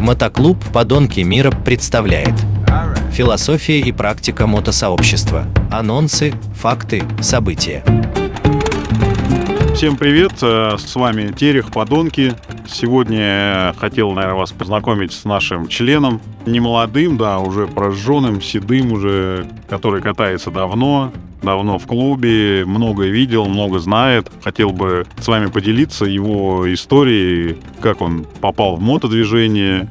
Мотоклуб «Подонки мира» представляет Философия и практика мотосообщества. Анонсы, факты, события. Всем привет, э, с вами Терех Подонки. Сегодня я хотел, наверное, вас познакомить с нашим членом, не молодым, да, уже прожженным, седым уже, который катается давно, давно в клубе, много видел, много знает. Хотел бы с вами поделиться его историей, как он попал в мотодвижение,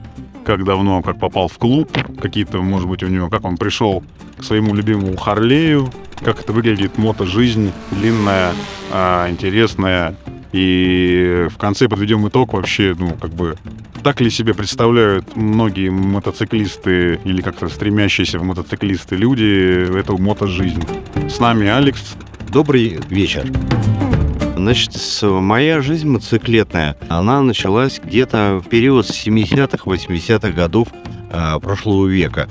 как давно, как попал в клуб, какие-то, может быть, у него, как он пришел к своему любимому Харлею, как это выглядит мото-жизнь, длинная, а, интересная. И в конце подведем итог вообще, ну, как бы, так ли себе представляют многие мотоциклисты или как-то стремящиеся в мотоциклисты люди эту мото-жизнь. С нами Алекс. Добрый вечер. Значит, моя жизнь мотоциклетная, она началась где-то в период 70-х, 80-х годов э, прошлого века,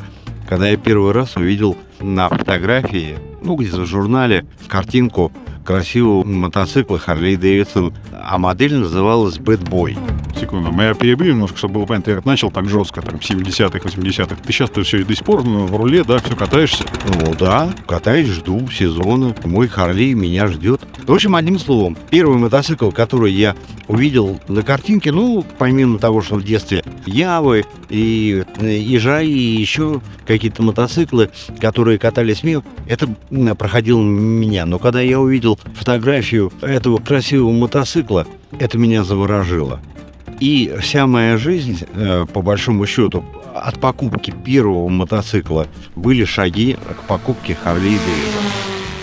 когда я первый раз увидел на фотографии, ну, где-то в журнале, картинку красивого мотоцикла Harley Davidson, а модель называлась Bad Boy. Секунду, мы перебью немножко, чтобы было понятно. Я начал так жестко, там, 70-х, 80-х. Ты сейчас то все до сих пор ну, в руле, да, все катаешься? Ну да, катаюсь, жду сезона. Мой Харлей меня ждет. В общем, одним словом, первый мотоцикл, который я увидел на картинке, ну, помимо того, что в детстве Явы и Ижа и еще какие-то мотоциклы, которые катались мимо, это проходил меня. Но когда я увидел фотографию этого красивого мотоцикла, это меня заворожило. И вся моя жизнь, э, по большому счету, от покупки первого мотоцикла были шаги к покупке Харли Дэвидсона.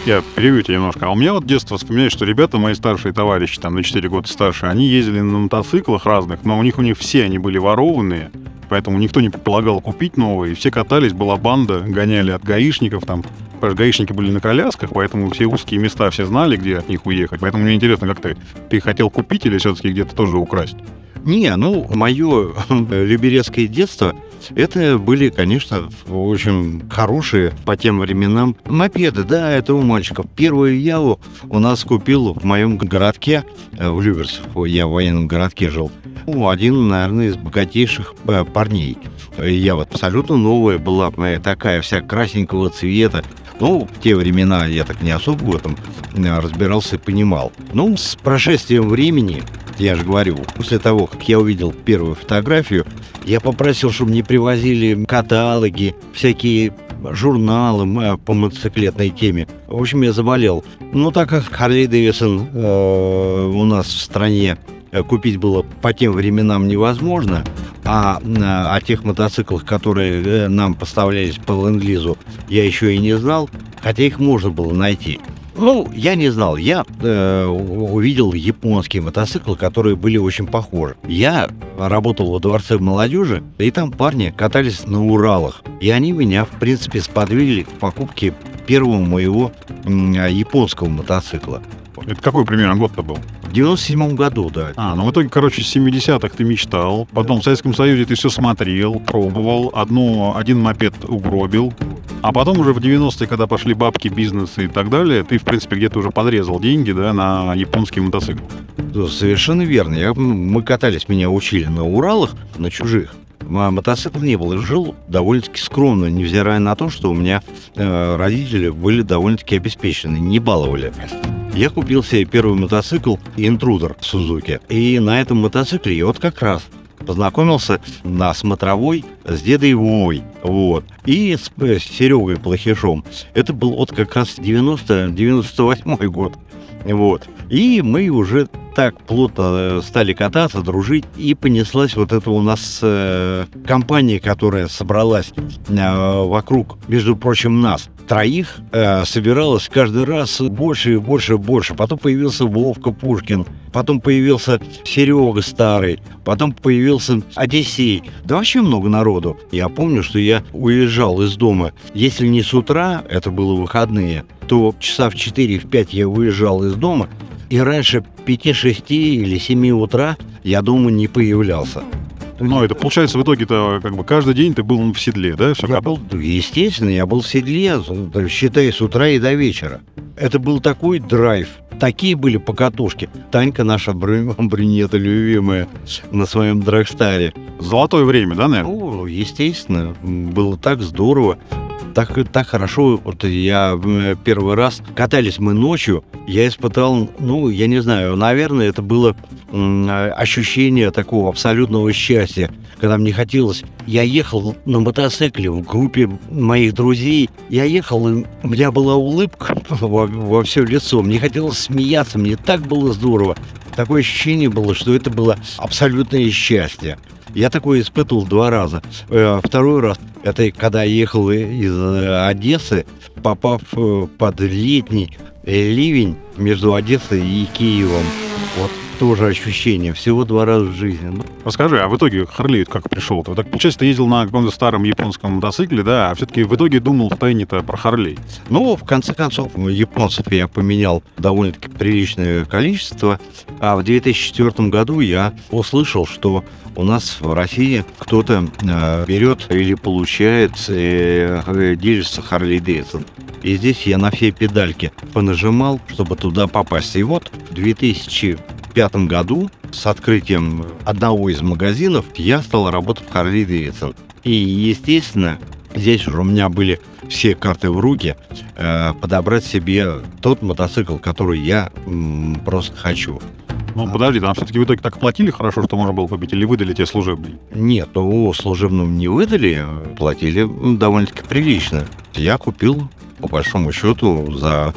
Я перевью тебя немножко. А у меня вот детство вспоминает, что ребята, мои старшие товарищи, там на 4 года старше, они ездили на мотоциклах разных, но у них у них все они были ворованные, поэтому никто не предполагал купить новые. Все катались, была банда, гоняли от гаишников там. Потому что гаишники были на колясках, поэтому все узкие места все знали, где от них уехать. Поэтому мне интересно, как ты, ты хотел купить или все-таки где-то тоже украсть? Не, ну, мое люберецкое детство, это были, конечно, очень хорошие по тем временам мопеды. Да, это у мальчиков. Первую Яву у нас купил в моем городке, э, в Люберцев. Я в военном городке жил. Ну, один, наверное, из богатейших э, парней. Я вот абсолютно новая была, такая вся красненького цвета. Ну, в те времена я так не особо в этом э, разбирался и понимал. Ну, с прошествием времени я же говорю, после того, как я увидел первую фотографию, я попросил, чтобы мне привозили каталоги, всякие журналы по мотоциклетной теме. В общем, я заболел. Но так как Харли Дэвисон э, у нас в стране э, купить было по тем временам невозможно, а о тех мотоциклах, которые э, нам поставлялись по ленд-лизу, я еще и не знал, хотя их можно было найти. Ну, я не знал. Я э, увидел японские мотоциклы, которые были очень похожи. Я работал во дворце молодежи, и там парни катались на Уралах. И они меня, в принципе, сподвигли к покупке первого моего э, японского мотоцикла. Это какой примерно год-то был? В 97 году, да. А, ну в итоге, короче, с 70-х ты мечтал, потом в Советском Союзе ты все смотрел, пробовал, одну, один мопед угробил, а потом уже в 90-е, когда пошли бабки, бизнес и так далее, ты, в принципе, где-то уже подрезал деньги, да, на японский мотоцикл. Совершенно верно. Я, мы катались, меня учили на Уралах, на чужих. А мотоцикл не был. И жил довольно-таки скромно, невзирая на то, что у меня э, родители были довольно-таки обеспечены, не баловали. Я купил себе первый мотоцикл Интрудер Сузуки. И на этом мотоцикле я вот как раз познакомился на смотровой с дедой Вовой, вот, и с, с Серегой Плохишом. Это был вот как раз 90-98 год, вот. И мы уже так плотно э, стали кататься, дружить, и понеслась вот эта у нас э, компания, которая собралась э, вокруг, между прочим, нас. Троих э, собиралась каждый раз больше и больше и больше. Потом появился Вовка Пушкин, потом появился Серега Старый, потом появился Одиссей. Да вообще много народу. Я помню, что я уезжал из дома, если не с утра, это было выходные, то часа в 4-5 я уезжал из дома, и раньше 5-6 или 7 утра я дома не появлялся. Ну, это получается в итоге-то как бы каждый день ты был в седле, да? Все я был, естественно, я был в седле, считай, с утра и до вечера. Это был такой драйв. Такие были покатушки. Танька наша брюнета любимая на своем драгстаре Золотое время, да, наверное? Ну, естественно, было так здорово. Так, так хорошо, вот я э, первый раз катались мы ночью, я испытал, ну, я не знаю, наверное, это было э, ощущение такого абсолютного счастья, когда мне хотелось. Я ехал на мотоцикле в группе моих друзей, я ехал, и у меня была улыбка во, во все лицо, мне хотелось смеяться, мне так было здорово. Такое ощущение было, что это было абсолютное счастье. Я такое испытывал два раза. Э, Второй раз, это когда ехал из э, Одессы, попав э, под летний ливень между Одессой и Киевом. Вот тоже ощущение. Всего два раза в жизни. Ну, Расскажи, а в итоге Харлей как пришел? Ты так, получается, ты ездил на каком-то старом японском мотоцикле, да, а все-таки в итоге думал втайне-то про Харлей. Ну, в конце концов, японцев я поменял довольно-таки приличное количество. А в 2004 году я услышал, что у нас в России кто-то э, берет или получает э, э, дилерство Харли Дэвидсон. И здесь я на все педальки понажимал, чтобы туда попасть. И вот в 2005 году с открытием одного из магазинов я стал работать в Харли Дэвидсон. И, естественно, здесь уже у меня были все карты в руки, э, подобрать себе тот мотоцикл, который я м, просто хочу. Ну, подожди, там все-таки в итоге так платили хорошо, что можно было купить, или выдали тебе служебный? Нет, ну, служебным не выдали, платили довольно-таки прилично. Я купил, по большому счету, за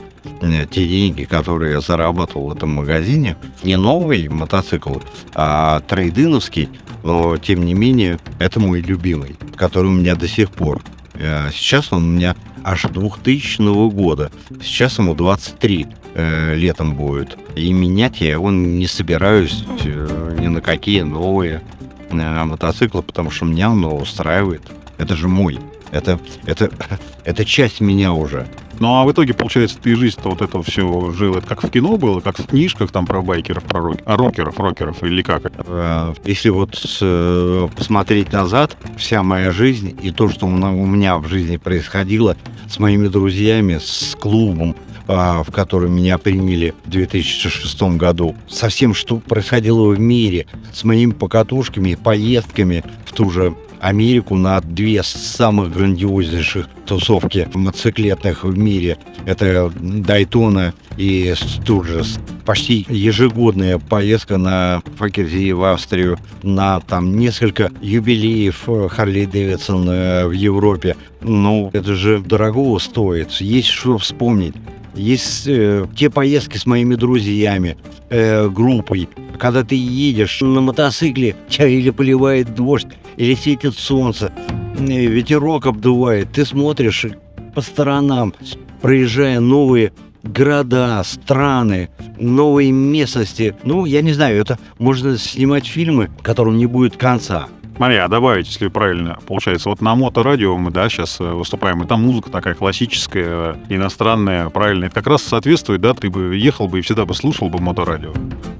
те деньги, которые я зарабатывал в этом магазине, не новый мотоцикл, а трейдиновский, но, тем не менее, это мой любимый, который у меня до сих пор. Э, Сейчас он у меня аж 2000 года. Сейчас ему 23 э, летом будет. И менять я его не собираюсь э, ни на какие новые э, мотоциклы, потому что меня он устраивает. Это же мой. Это, это, это часть меня уже. Ну, а в итоге, получается, ты жизнь-то вот это все жил, это как в кино было, как в книжках там про байкеров, про рок... а, рокеров, рокеров, или как? Э, Если вот э, посмотреть назад, вся моя жизнь и то, что у меня в жизни происходило с моими друзьями, с клубом, а, в который меня приняли в 2006 году, со всем, что происходило в мире, с моими покатушками, поездками в ту же Америку на две самых грандиознейших тусовки мотоциклетных в мире. Это Дайтона и Стурджес. Почти ежегодная поездка на Факерзи в Австрию, на там несколько юбилеев Харли Дэвидсон в Европе. Ну, это же дорого стоит. Есть что вспомнить. Есть э, те поездки с моими друзьями, э, группой, когда ты едешь на мотоцикле, тебя или поливает дождь, или светит солнце, э, ветерок обдувает, ты смотришь по сторонам, проезжая новые города, страны, новые местности. Ну, я не знаю, это можно снимать фильмы, которым не будет конца. Смотри, а добавить, если правильно получается, вот на моторадио мы, да, сейчас выступаем, и там музыка такая классическая, иностранная, правильно, это как раз соответствует, да, ты бы ехал бы и всегда бы слушал бы моторадио.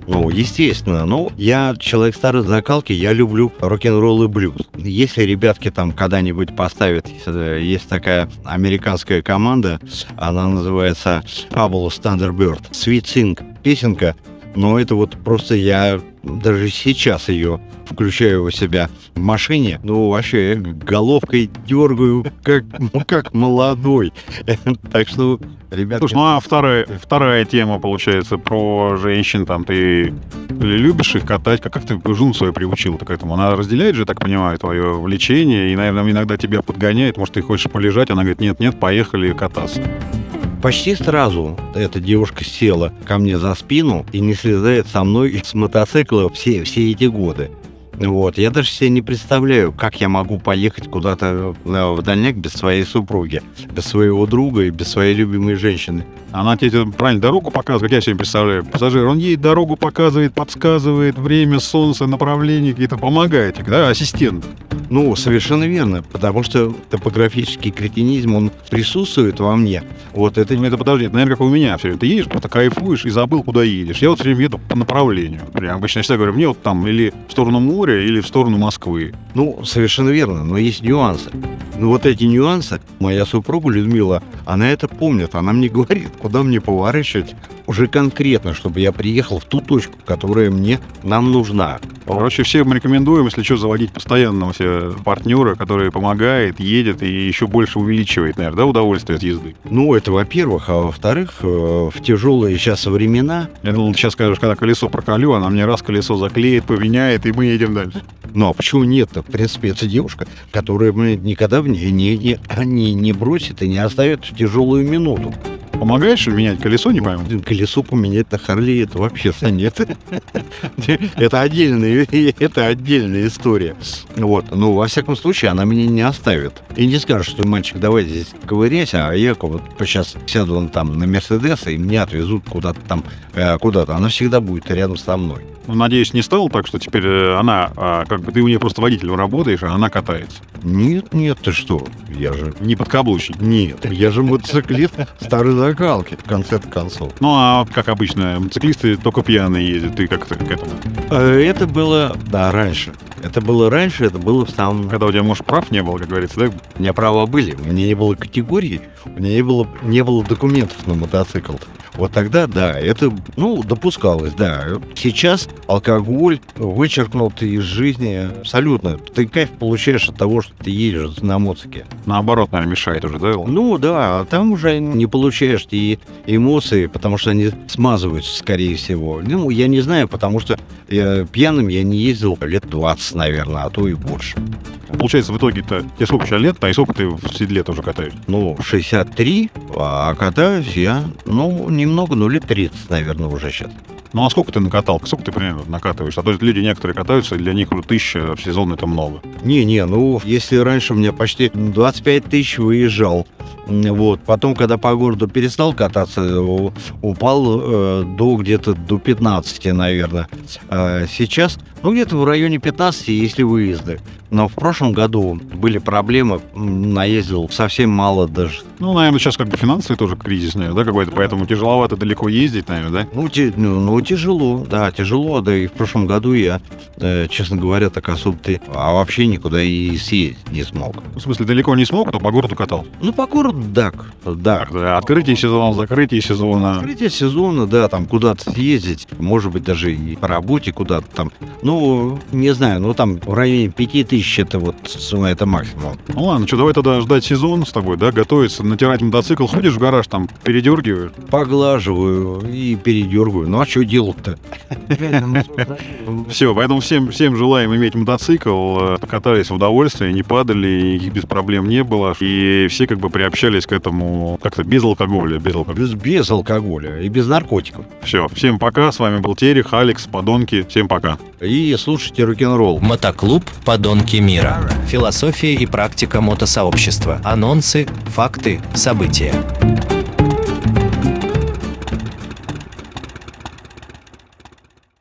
Ну, естественно. Ну, я человек старой закалки, я люблю рок-н-ролл и блюз. Если ребятки там когда-нибудь поставят, э, есть такая американская команда, она называется Fabulous Thunderbird. Sweet Sing. Песенка, но это вот просто я даже сейчас ее включаю у себя в машине, ну, вообще, я головкой дергаю, как, ну, как молодой. Так что, ребята... Слушай, ну а вторая, вторая тема, получается, про женщин, там, ты любишь их катать, как, как ты жену свою приучил к этому? Она разделяет же, так понимаю, твое влечение, и, наверное, иногда тебя подгоняет, может, ты хочешь полежать, она говорит, нет-нет, поехали кататься. Почти сразу эта девушка села ко мне за спину и не слезает со мной с мотоцикла все, все эти годы. Вот. Я даже себе не представляю, как я могу поехать куда-то э, в дальняк без своей супруги, без своего друга и без своей любимой женщины. Она тебе правильно дорогу показывает, как я себе представляю. Пассажир, он ей дорогу показывает, подсказывает, время, солнце, направление какие-то, помогает, да, ассистент. Ну, совершенно верно, потому что топографический кретинизм, он присутствует во мне. Вот это... Это подожди, это, наверное, как у меня все. Ты едешь, просто кайфуешь и забыл, куда едешь. Я вот все время еду по направлению. Я обычно всегда говорю, мне вот там или в сторону моря, или в сторону Москвы. Ну, совершенно верно, но есть нюансы. Ну, вот эти нюансы, Моя супруга Людмила, она это помнит, она мне говорит, куда мне поворачивать уже конкретно, чтобы я приехал в ту точку, которая мне нам нужна. Короче, всем рекомендуем, если что, заводить постоянного себе партнера, который помогает, едет и еще больше увеличивает, наверное, да, удовольствие от езды. Ну, это во-первых, а во-вторых, э, в тяжелые сейчас времена, Я думал, сейчас скажешь, когда колесо проколю, она мне раз колесо заклеит, поменяет, и мы едем дальше. ну а почему нет-то? В принципе, это девушка, которая никогда мне не, не, не, не бросит и не оставит в тяжелую минуту. Помогаешь менять колесо, не пойму? Колесо поменять на Харли это вообще-то нет. Это отдельная, это отдельная история. Вот. Ну, во всяком случае, она меня не оставит. И не скажет, что мальчик, давай здесь ковыряйся, а я вот сейчас сяду вон там на Мерседес, и меня отвезут куда-то там, э, куда-то. Она всегда будет рядом со мной. Ну, надеюсь, не стало так, что теперь э, она, а, как бы ты у нее просто водителем работаешь, а она катается. Нет, нет, ты что? Я же... Не подкаблучник. Нет, я же мотоциклист старой закалки, в конце концов. Ну, а как обычно, мотоциклисты только пьяные ездят, ты как-то к этому. Э, Это было, да, раньше. Это было раньше, это было в самом... Когда у тебя, может, прав не было, как говорится, да? У меня права были, у меня не было категории, у меня не было, не было документов на мотоцикл. Вот тогда, да, это, ну, допускалось, да. Сейчас алкоголь вычеркнут из жизни абсолютно. Ты кайф получаешь от того, что ты едешь на мотоцикле. Наоборот, наверное, мешает уже, да? Ну, да, а там уже не получаешь и эмоции, потому что они смазываются, скорее всего. Ну, я не знаю, потому что я, пьяным я не ездил лет 20, наверное, а то и больше. Получается, в итоге-то тебе сколько сейчас лет, а и сколько ты в седле тоже катаешь? Ну, 63, а катаюсь я, ну, немного, ну, лет 30, наверное, уже сейчас. Ну, а сколько ты накатал? Сколько ты примерно накатываешь? А то есть люди некоторые катаются, для них уже тысяча в сезон это много. Не-не, ну, если раньше у меня почти 25 тысяч выезжал, вот, потом, когда по городу перестал кататься, упал э, до где-то до 15, наверное. А сейчас, ну, где-то в районе 15, если выезды. Но в прошлом году были проблемы, наездил совсем мало даже. Ну, наверное, сейчас как бы финансовый тоже кризис, наверное, да, какой-то, поэтому тяжеловато далеко ездить, наверное, да? Ну, те- ну, ну, тяжело, да, тяжело, да и в прошлом году я, э, честно говоря, так особо-то а вообще никуда и съездить не смог. В смысле, далеко не смог, то по городу катал. Ну, по городу, да. Да, открытие сезона, закрытие сезона. Открытие сезона, да, там куда-то съездить, может быть, даже и по работе куда-то там. Ну, не знаю, ну там в районе пяти тысяч это вот с- это максимум. Ну ладно, что, давай тогда ждать сезон с тобой, да, готовиться, натирать мотоцикл, ходишь в гараж, там, передергиваешь. Поглаживаю и передергиваю. Ну а что делать-то? Все, поэтому всем, всем желаем иметь мотоцикл, э, покатались в удовольствие, не падали, никаких без проблем не было. И все как бы приобщались к этому как-то без алкоголя, без алкоголя. Без, без алкоголя и без наркотиков. Все, всем пока, с вами был Терех, Алекс, Подонки, всем пока. И слушайте рок-н-ролл. Мотоклуб «Подонки мира». Философия и практика мотосообщества. Анонсы, факты, события.